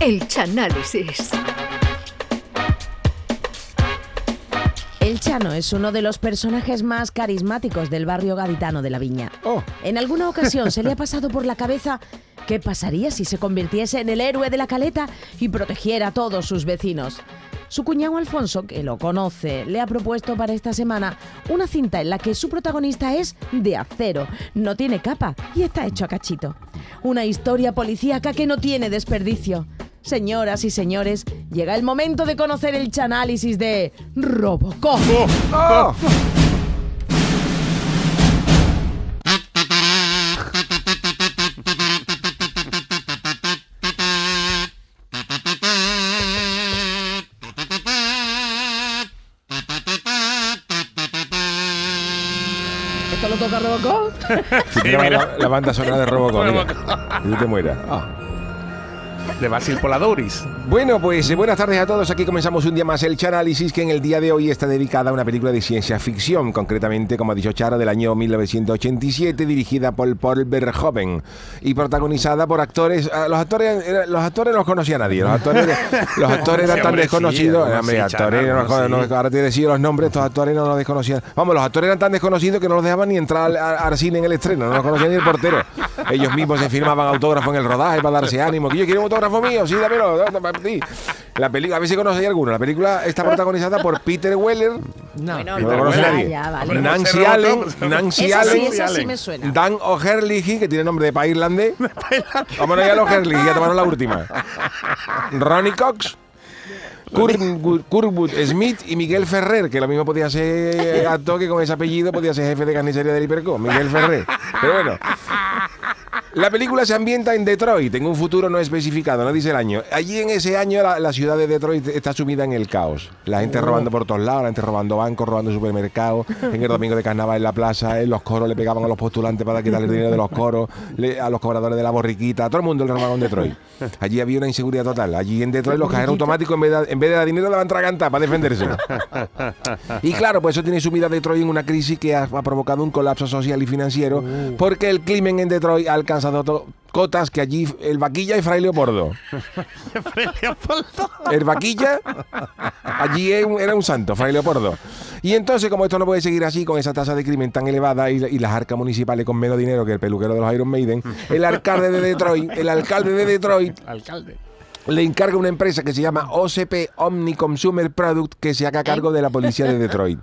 El Chanálisis. El Chano es uno de los personajes más carismáticos del barrio gaditano de la Viña. Oh. En alguna ocasión se le ha pasado por la cabeza qué pasaría si se convirtiese en el héroe de la caleta y protegiera a todos sus vecinos. Su cuñado Alfonso, que lo conoce, le ha propuesto para esta semana una cinta en la que su protagonista es de acero, no tiene capa y está hecho a cachito. Una historia policíaca que no tiene desperdicio. Señoras y señores, llega el momento de conocer el chanálisis de Robocop. ¡Oh! ¿Esto lo toca Robocop? Si te llama la, la banda sonora de Robocop, mira. Y te mueras. Ah. De Basil Poladouris. Bueno, pues eh, buenas tardes a todos. Aquí comenzamos un día más el Chanálisis, que en el día de hoy está dedicada a una película de ciencia ficción, concretamente, como ha dicho Charo, del año 1987, dirigida por Paul Verhoeven y protagonizada por actores. ah, Los actores, era- los actores no los conocía nadie. Los actores, los actores eran tan hombre, sí, desconocidos. hombre, sí, actores, Charo, no, no, sí. ahora te decía los nombres, estos actores no los desconocían. Vamos, los actores eran tan desconocidos que no los dejaban ni entrar al, al- cine en el estreno, no los conocía ni el portero. Ellos mismos se firmaban autógrafo en el rodaje para darse ánimo. Que yo quiero autógrafo mío, sí, dámelo, dámelo para ti. La película, a ver si conocéis alguno. La película está protagonizada por Peter Weller, No, no lo conoce nadie. ya, vale. Hombre, Nancy Allen. Nancy sí, Allen, esa sí Allen. me suena. Dan O'Herlihy, que tiene nombre de país irlandés. Vámonos ya a los O'Herlihy, ya tomaron la última. Ronnie Cox. Kurtwood Kurtwood Smith y Miguel Ferrer, que lo mismo podía ser actor que con ese apellido podía ser jefe de carnicería del Hiperco, Miguel Ferrer. Pero bueno. La película se ambienta en Detroit, en un futuro no especificado, no dice el año. Allí en ese año la, la ciudad de Detroit está sumida en el caos. La gente robando por todos lados, la gente robando bancos, robando supermercados. En el domingo de carnaval en la plaza, en los coros le pegaban a los postulantes para quitarle el dinero de los coros, le- a los cobradores de la borriquita, a todo el mundo le robaban en Detroit. Allí había una inseguridad total. Allí en Detroit los cajeros automáticos en vez de, en vez de dar dinero daban traganta para defenderse. Y claro, pues eso tiene sumida a Detroit en una crisis que ha, ha provocado un colapso social y financiero porque el crimen en Detroit ha to- cotas que allí el vaquilla y Fray Leopoldo. El vaquilla allí era un santo, Fray Leopoldo. Y entonces, como esto no puede seguir así con esa tasa de crimen tan elevada y, y las arcas municipales con menos dinero que el peluquero de los Iron Maiden, el alcalde de Detroit, el alcalde de Detroit Alcalde. le encarga una empresa que se llama OCP Omni Consumer Product que se haga cargo de la policía de Detroit.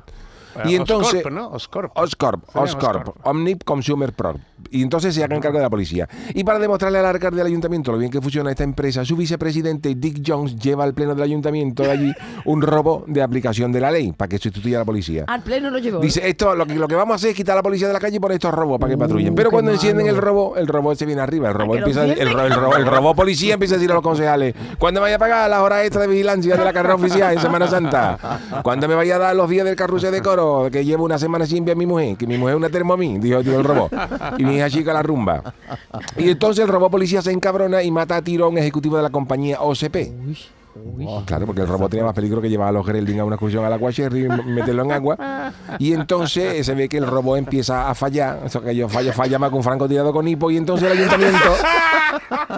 Y entonces Oscorp, ¿no? Oscorp. Oscorp, Oscorp, Oscorp. Omni Consumer Product. Y entonces se hagan cargo de la policía. Y para demostrarle al alcalde del ayuntamiento lo bien que funciona esta empresa, su vicepresidente Dick Jones lleva al pleno del ayuntamiento de allí un robo de aplicación de la ley para que sustituya a la policía. Al pleno lo llevó. Dice, esto lo que, lo que vamos a hacer es quitar a la policía de la calle y poner estos robos para que patrullen. Pero qué cuando encienden el robo, el robo se viene arriba. El robo empieza, el, encienden. ro- el, ro- el robo policía empieza a decir a los concejales, ¿cuándo me vaya a pagar las horas extras de vigilancia de la carrera oficial en Semana Santa? ¿Cuándo me vaya a dar los días del carrusel de coro que llevo una semana sin ver a mi mujer? Que mi mujer es una termomí, dijo, dijo el robot. Y mi hija chica la rumba. Y entonces el robot policía se encabrona y mata a un ejecutivo de la compañía OCP. Oh, Claro, porque el robot tenía más peligro que llevar a los Geraldine a una excursión al agua Cherry y meterlo en agua. Y entonces se ve que el robot empieza a fallar. Eso que yo falla, falla más que un francotirador con hipo. Y entonces el ayuntamiento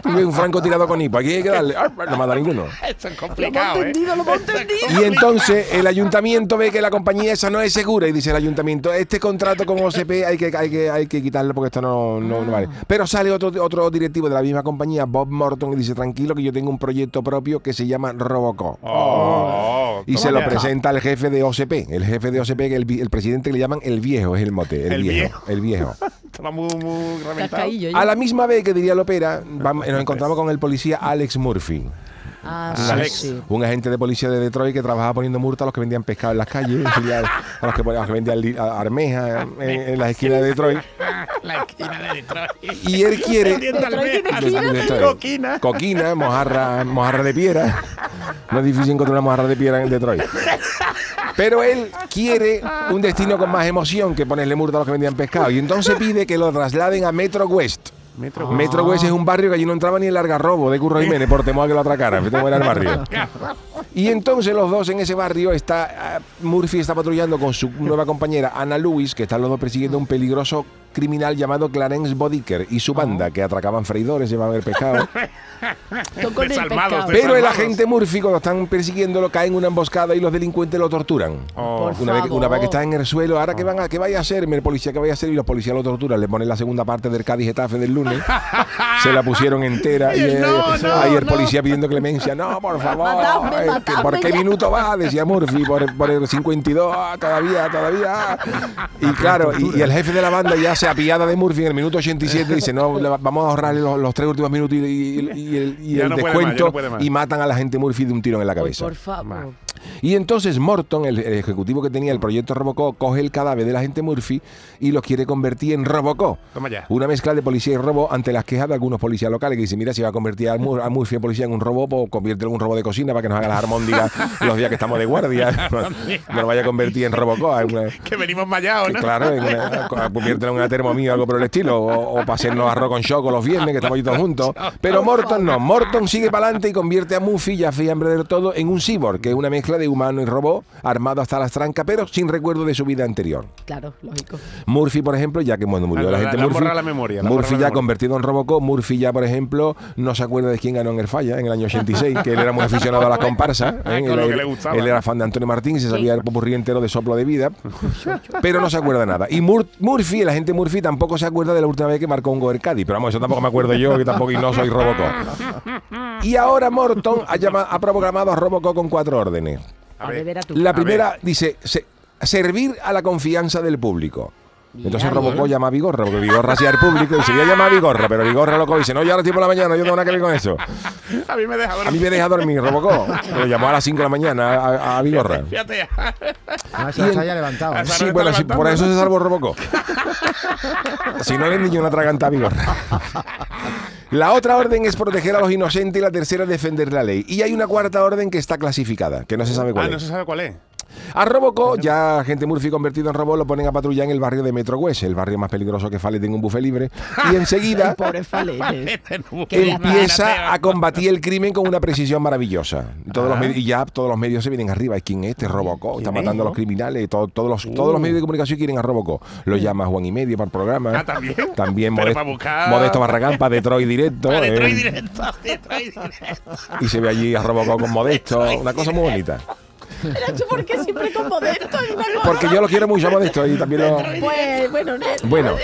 ve un francotirador con hipo. Aquí hay que darle. ¡Ah! No mata ninguno. Esto es Lo complicado, ¿eh? entendido, lo entendido. Y entonces el ayuntamiento ve que la compañía esa no es segura y dice el ayuntamiento, este contrato con OCP hay que, hay que, hay que quitarlo porque esto no, no, no vale. Pero sale otro, otro directivo de la misma compañía, Bob Morton, y dice, tranquilo que yo tengo un proyecto propio que se llama Robocop. Oh, Y ¿cómo se lo presenta al jefe de OCP. El jefe de OCP, el, el presidente que le llaman el viejo, es el mote. El, El viejo, viejo. El viejo. Muy, muy A la misma vez que diría Lopera, vamos- nos encontramos con el policía Alex Murphy. Ah, Alex. sí, sí. Un agente de policía de Detroit que trabajaba poniendo multa a los que vendían pescado en las calles, y a, a los que, a los que vendían li- a- armeja en, en las esquinas de Detroit. La esquina de Detroit. Y él quiere. Detroit. Coquina. Coquina, mojarra, mojarra de piedra. No es difícil encontrar una mojarra de piedra en Detroit. Pero él quiere un destino con más emoción que ponerle multa a los que vendían pescado. Y entonces pide que lo trasladen a Metro West. Metro. Metro West es un barrio que allí no entraba ni el largarrobo de Curro Jiménez por temor a que lo atracaran. Era el barrio. Y entonces los dos en ese barrio está ah, Murphy está patrullando con su nueva compañera Ana Lewis, que están los dos persiguiendo un peligroso criminal llamado Clarence Bodicker y su banda, que atracaban freidores, llevaban el pescado. Desalmados, Pero el agente Murphy, cuando están persiguiéndolo, cae en una emboscada y los delincuentes lo torturan. Oh. Por Una vez, una vez que favor. está en el suelo, ahora que van a, ¿qué vaya a hacer? El policía, ¿qué vaya a hacer? Y los policías lo torturan. Le ponen la segunda parte del Cádiz Getafe del lunes. se la pusieron entera. Y eh, No, no, ahí el no. policía pidiendo clemencia. No, por favor. Matadme, eh, que matadme ¿Por qué ya". minuto va? Decía Murphy. Por, por el 52. ah, todavía, todavía. Y claro, y, y el jefe de la banda ya se apiada de Murphy en el minuto 87. Dice, no, le va- vamos a ahorrarle los, los tres últimos minutos y, y- y el, y el no más, descuento. no y matan a la gente Murphy de un tiro en la cabeza. por favor. Y entonces Morton, el, el ejecutivo que tenía el proyecto Robocop, coge el cadáver de la gente Murphy y lo quiere convertir en Robocop. Toma ya. Una mezcla de policía y robo ante las quejas de algunos policías locales que dicen, mira, si va a convertir a, Mur- a Murphy en policía en un robot, pues conviértelo en un robot de cocina para que nos haga las armóndigas los días que estamos de guardia. No, no lo vaya a convertir en Robocop. en una- Que venimos mallados, ¿no? claro, en una- conviértelo en una termomía o algo por el estilo, o, o para hacernos arroz con choco los viernes, que estamos ahí todos juntos. Pero Morton no, Morton sigue para adelante y convierte a Murphy, ya fiambre del todo, en un cyborg, que es una mezcla de humano y robot, armado hasta las trancas, pero sin recuerdo de su vida anterior. Claro, lógico. Murphy, por ejemplo, ya que bueno, murió la le- gente han Murphy, la memoria, Murphy la ya memoria. convertido en Robocop, Murphy ya, por ejemplo, no se acuerda de quién ganó en el falla en el año 86, que él era muy aficionado a las comparsas. Ah, ¿eh? él, él- le gustaba. él era fan de Antonio Martín y se sabía el popurrí entero de soplo de vida, pero no se acuerda de nada. Y Mur- Murphy, el agente Murphy, tampoco se acuerda de la última vez que marcó un gol en Cádiz, pero vamos, eso tampoco me acuerdo yo, que tampoco y no soy Robocop. Y ahora Morton ha, llama- ha programado a Robocop con cuatro órdenes. A, ver. La A primera dice se- servir a la confianza del público. Entonces bien. llama a Vigorra, porque Vigorra hacía el público y se voy a llamar a Vigorra, pero Vigorra loco dice, no, yo ahora estoy por la mañana, yo no tengo nada que ver con eso. A mí me deja A mí dormir. me deja dormir Robocop. Lo llamó a las 5 de la mañana a, a Vigorra. Fíjate. Ah, se haya levantado. ¿eh? Sí, no bueno, sí, por eso se salvó Robocop. si no le niño una traganta a Vigorra. La otra orden es proteger a los inocentes y la tercera es defender la ley. Y hay una cuarta orden que está clasificada, que no se sabe cuál Ah, es. no se sabe cuál es. A Robocop, ya gente Murphy convertido en robot, lo ponen a patrullar en el barrio de Metro West, el barrio más peligroso que Fale tenga un buffet libre. Y enseguida Qué empieza a combatir el crimen con una precisión maravillosa. Y Todos los Ah. y ya todos los medios se vienen arriba. ¿Y quién es este? Robocop. Está ¿Quién es, matando a los criminales. Todo- todos, los, todos los medios de comunicación quieren a Robocop. Lo llama Juan y Medio para el programa. Ah, ¿también? También Modesto, Modesto Barragán para Detroit directo. Detroit eh, directo, Detroit directo. y se ve allí a Robocop con Modesto. Una cosa muy bonita. Pero tú, ¿por qué siempre con Modesto? Es una cosa- Porque yo lo quiero mucho a Modesto y también lo... Pues, bueno, Bueno,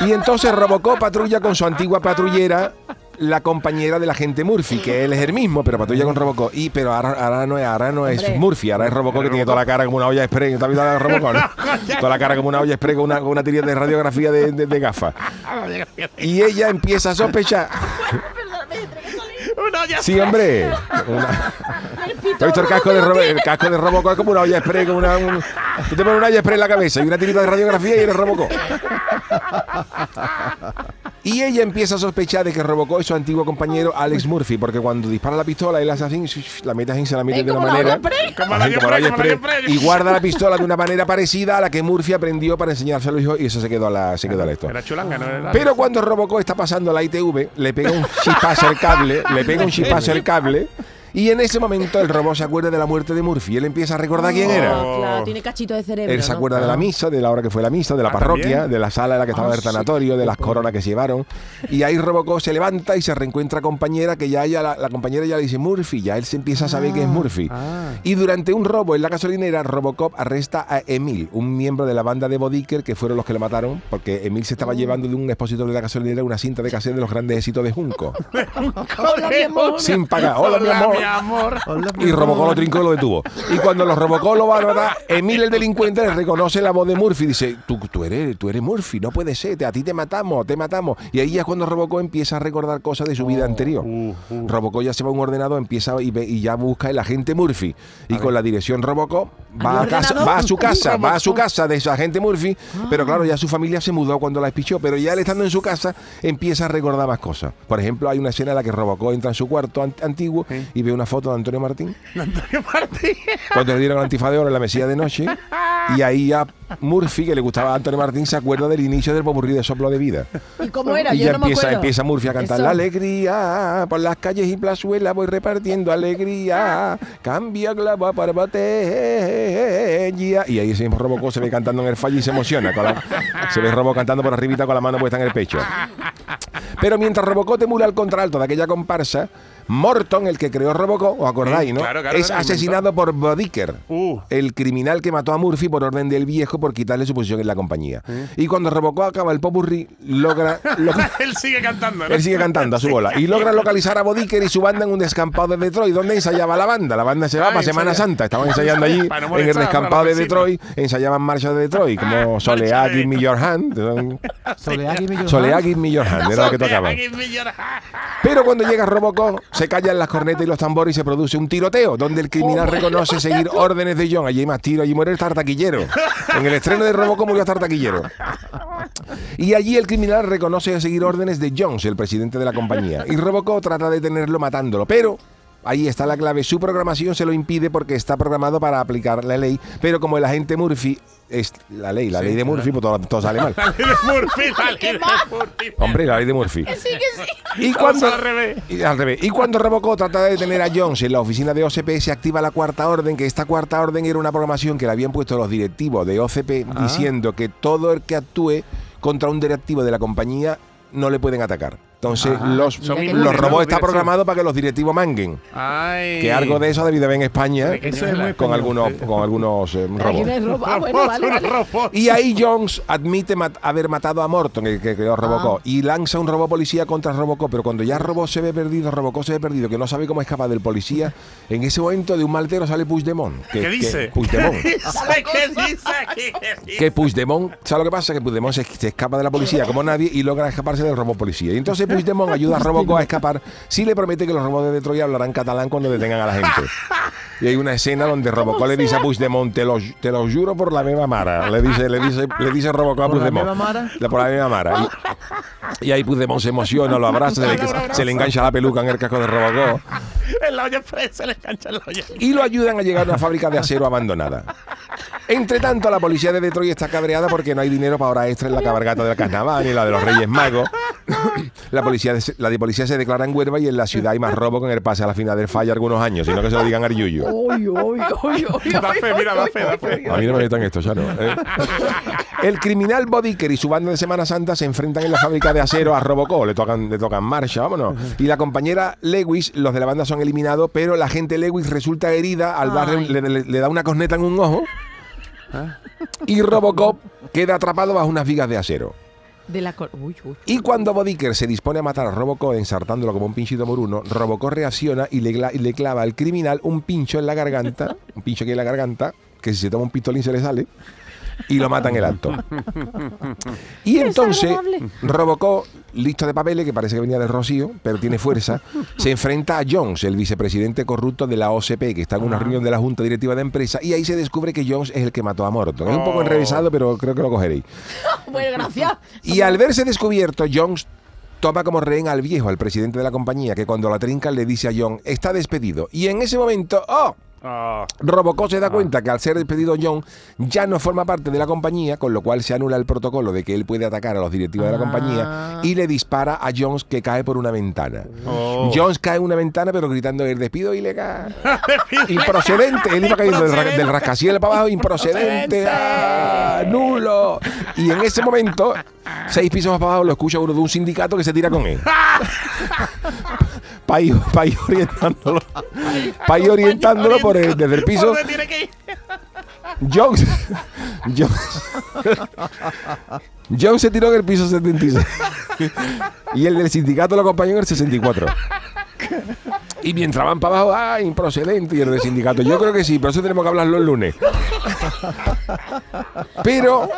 y entonces Robocop patrulla con su antigua patrullera, la compañera del agente Murphy, que él es el mismo, pero patrulla con Robocop. Y, pero ahora, ahora no es, ahora no es Hombre. Murphy, ahora es Robocop que tiene toda la cara como una olla express. ¿Te has visto la de Robocop? no? Toda la cara como una olla express con una, con una tirilla de radiografía de, de- de gafas. Y ella empieza a sospechar. Uno ya Sí, hombre. Una- ¿Te has visto el casco de, Robo- el casco de Robocop es como una olla express? Como una, un- tú te pones una olla express en la cabeza y una tirita de radiografía y eres Robocop. Y ella empieza a sospechar de que Robocop es su antiguo compañero Alex Murphy, porque cuando dispara la pistola, él hace así, la mete así, se la mete de una manera. y guarda la pistola de una manera parecida a la que Murphy aprendió para enseñarse a los hijos, y eso se quedó a la, se quedó a la esto. Era chulanga, ¿no? Era- Pero cuando Robocop está pasando la ITV, le pega un chispazo al cable, le pega un chispazo al cable, y en ese momento el robot se acuerda de la muerte de Murphy. Él empieza a recordar quién era. Ah, claro, tiene cachito de cerebro. Él se ¿no? acuerda de la misa, de la hora que fue la misa, de la Ah, parroquia, ¿también? de la sala en la que estaba Ah, el sí. tanatorio, de las coronas que se llevaron. Y ahí Robocop se levanta y se reencuentra compañera que ya ella, la, la compañera ya le dice Murphy, ya él se empieza a saber que es Murphy. ah. Y durante un robo en la gasolinera, Robocop arresta a Emil, un miembro de la banda de Bodicker, que fueron los que lo mataron, porque Emil se Oh. estaba llevando de un expositor de la gasolinera una cinta de cassette de los grandes éxitos de Junco. Hola, mi amor. sin pagar. Hola, mi amor. Mi Y Robocop lo amor. trincó y lo detuvo. Y cuando los Robocop lo van a matar, Emil, el delincuente, le reconoce la voz de Murphy. Dice, tú, tú, eres, tú eres Murphy, no puede ser, te- a ti te matamos, te matamos. Y ahí ya es cuando Robocop empieza a recordar cosas de su vida anterior. Uh, uh. Robocop ya se va a un ordenador, empieza y, ve- y ya busca el agente Murphy. Y con la dirección Robocop va ¿Al a, casa, va a su casa, va a su casa de ese agente Murphy. Pero claro, ya su familia se mudó cuando la espichó. Pero ya él estando en su casa empieza a recordar más cosas. Por ejemplo, hay una escena en la que Robocop entra en su cuarto an- antiguo Sí. y ve una foto de Antonio Martín Antonio Martín. cuando le dieron el antifa de oro en la mesilla de noche. Y ahí ya Murphy, que le gustaba a Antonio Martín, se acuerda del inicio del popurrí de Soplo de Vida. ¿Y cómo era? Y Yo ya no me empieza, acuerdo. empieza Murphy a cantar Eso. la alegría por las calles y plazuelas voy repartiendo alegría cambia clava para botella y ahí ese mismo Robocó se ve cantando en el fallo y se emociona con la- se ve Robo cantando por arribita con la mano puesta en el pecho pero mientras Robocop emula el contralto de aquella comparsa Morton, el que creó Robocop, os acordáis, Mm, ¿no? claro, claro, es claro, asesinado por Bodicker, Uh. el criminal que mató a Murphy por orden del viejo por quitarle su posición en la compañía. Y cuando Robocop acaba el popurrí, logra, logra- Él sigue cantando, ¿no? él sigue cantando a su bola y logra localizar a Bodicker y su banda en un descampado de Detroit, donde ensayaba la banda. La banda se va Ah, para Semana Santa. Estaban ensayando allí en el descampado de. Detroit, ensayaban marchas de Detroit, como Soleá, Give Me Your Hand. Soleá. Give Me Your Hand, era lo que tocaba. Pero cuando llega Robocop, se callan las cornetas y los tambores y se produce un tiroteo, donde el criminal reconoce seguir órdenes de John. Allí hay más tiro, allí muere el tartaquillero. En el estreno de Robocop murió el tartaquillero. Y allí el criminal reconoce seguir órdenes de Jones, el presidente de la compañía. Y Robocop trata de detenerlo matándolo, pero... Ahí está la clave. Su programación se lo impide porque está programado para aplicar la ley. Pero como el agente Murphy es la ley, la ley de Murphy, pues todo, todo sale mal. La ley de Murphy, la ley de Murphy. Hombre, la ley de Murphy. Y Vamos cuando, al revés. y al revés. Y cuando Robocop trata de detener a Jones en la oficina de OCP, se activa la cuarta orden, que esta cuarta orden era una programación que le habían puesto los directivos de OCP diciendo que todo el que actúe contra un directivo de la compañía no le pueden atacar. Entonces, los, Son los robots está programado para que los directivos manguen. Ay. Que algo de eso ha debido haber en España Eso es muy con algunos, con algunos eh, Aquí robots. hay. Ah, bueno, vale, Unos vale. robots. Y ahí Jones admite mat- haber matado a Morton, el que creó Robocop, Ah. y lanza un robot policía contra Robocop. Pero cuando ya Robot se ve perdido, Robocop se ve perdido, que no sabe cómo escapar del policía, en ese momento de un maltero sale Puigdemont. Que, ¿Qué dice? Que, Puigdemont. ¿Qué dice? ¿Qué dice? que Puigdemont, ¿sabes lo que pasa? Que Puigdemont se, se escapa de la policía como nadie y logra escaparse del robot policía. Y entonces Puigdemont ayuda a Robocop a escapar si le promete que los robots de Detroit hablarán catalán cuando detengan a la gente. Y hay una escena donde Robocop le dice a Puigdemont, te lo, te lo juro por la misma mara. Le dice, le dice, le dice Robocop a ¿Por la Puigdemont. misma mara? La- por la misma mara. Y, y ahí Puigdemont se emociona, lo abraza, se le, se le engancha la peluca en el casco de Robocop. En la olla se le engancha en la olla. y lo ayudan a llegar a una fábrica de acero abandonada. Entre tanto, la policía de Detroit está cabreada porque no hay dinero para hora extra en la cabalgata del carnaval ni la de los Reyes Magos. La policía, la de policía se declara en Huelva y en la ciudad hay más robo con el pase a la final del falla algunos años, sino que se lo digan al Yuyu. Uy, uy, uy, uy, Da fe, mira, da fe, da fe. A mí no me metan esto, ya no. ¿eh? El criminal Bodiker y su banda de Semana Santa se enfrentan en la fábrica de acero a Robocop. Le tocan, le tocan marcha, vámonos. Y la compañera Lewis, los de la banda son eliminados, pero la gente Lewis resulta herida al darle, Ay. le, le- le da una corneta en un ojo. Y Robocop queda atrapado bajo unas vigas de acero. De la cor- uy, uy. Y cuando Bodiker se dispone a matar a Robocop ensartándolo como un pinchito moruno, Robocop reacciona y le, gla- y le clava al criminal un pincho en la garganta, un pincho que en la garganta, que si se toma un pistolín se le sale, y lo mata en el acto. Y entonces. Robocop, listo de papeles, que parece que venía del Rocío, pero tiene fuerza, se enfrenta a Jones, el vicepresidente corrupto de la OCP, que está en una reunión de la Junta Directiva de Empresa, y ahí se descubre que Jones es el que mató a Morton. Es un poco Oh. enrevesado, pero creo que lo cogeréis. Bueno, gracias. Y al verse descubierto, Jones toma como rehén al viejo, al presidente de la compañía, que cuando la trincan le dice a John, está despedido. Y en ese momento, ¡oh! Ah, Robocop se da cuenta que al ser despedido John ya no forma parte de la compañía, con lo cual se anula el protocolo de que él puede atacar a los directivos de la Ah. compañía y le dispara a Jones que cae por una ventana. Oh. Jones cae en una ventana pero gritando el despido ilegal. improcedente. Él iba cayendo del, ra- del rascacielos para abajo, improcedente, ¡ah! nulo. Y en ese momento, seis pisos más para abajo, lo escucha uno de un sindicato que se tira con él. Para ir, pa' ir orientándolo. Para ir orientándolo por el- desde el piso. ¿Por dónde tiene que ir? Jones. Jones. Jones se tiró en el piso 76. y el del sindicato lo acompañó en el 64. Y mientras van para abajo, ¡ah, improcedente! Y el del sindicato, yo creo que sí, pero eso tenemos que hablarlo el lunes. Pero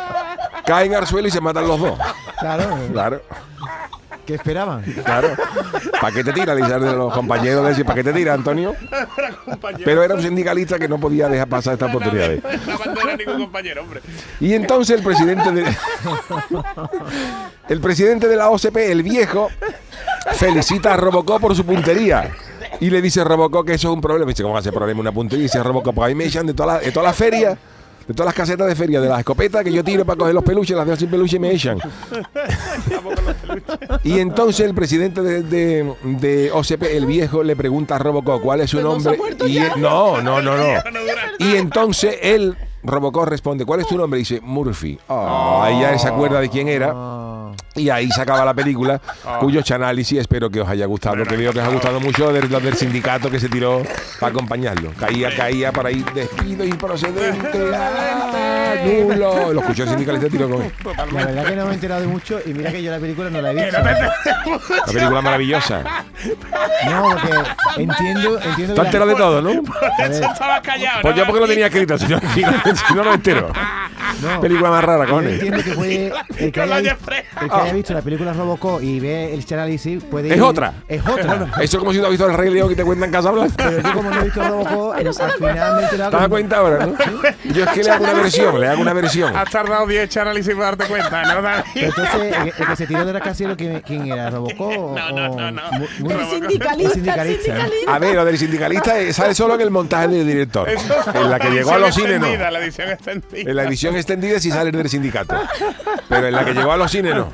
caen al suelo y se matan los dos. Claro, Claro, ¿qué esperaban? claro. ¿Para qué te tira? Le de los compañeros de decir, ¿para qué te tira, Antonio? Pero era un sindicalista que no podía dejar pasar estas oportunidades. No ningún compañero, hombre. Y entonces el presidente de el presidente de la OCP, el viejo, felicita a Robocop por su puntería. Y le dice a Robocop que eso es un problema. Y dice, ¿cómo va a ser problema una puntería? Y dice Robocop, pues a mí me echan de toda la, de toda la feria de todas las casetas de feria, de las escopetas que yo tiro para coger los peluches, las dejo sin peluche y me echan. y entonces el presidente de, de- de OCP, el viejo, le pregunta a Robocop cuál es su ¿Pero no ha nombre. muerto y él- no, no, no, no. No. Y entonces él, Robocop, responde, ¿cuál es tu nombre? Y dice, Murphy. Oh, ahí ya se acuerda de quién era. Y ahí se acaba la película, Ah. cuyo análisis espero que os haya gustado, que veo que os ha gustado mucho de los del sindicato que se tiró para acompañarlo. Caía, caía por ahí, despido improcedente, ah, nulo. Lo escuchó el sindicalista y tiró con él. la verdad que no me he enterado de mucho y mira que yo la película no la he visto. La película maravillosa. No, porque entiendo, entiendo enteras la, de todo, ¿no? Estaba callado. Pues yo porque lo tenía escrito, si no, si no, lo entero. no, Película más rara, cojones. entiendo que puede el que, Con haya. El que haya visto la película Robocop y ve el análisis puede Es ir- otra. Es otra. Eso es como si tú has visto el Rey León que te cuentan Casablanca. Pero yo como no he visto Robocop, al final me he enterado ¿Te das cuenta ahora, no? Yo es que le hago una versión, le hago una versión. Has tardado 10 análisis para darte cuenta, ¿no, entonces, el, el que se tiró de la casero, ¿quién, quién era? ¿Robocop? No, no, no, no. El sindicalista, El sindicalista. A ver, lo del sindicalista sale solo en el montaje del director. En la que llegó a los cines, no. La edición extendida. En la edición extendida sí sale del sindicato. Pero en la que llegó a los cines, no.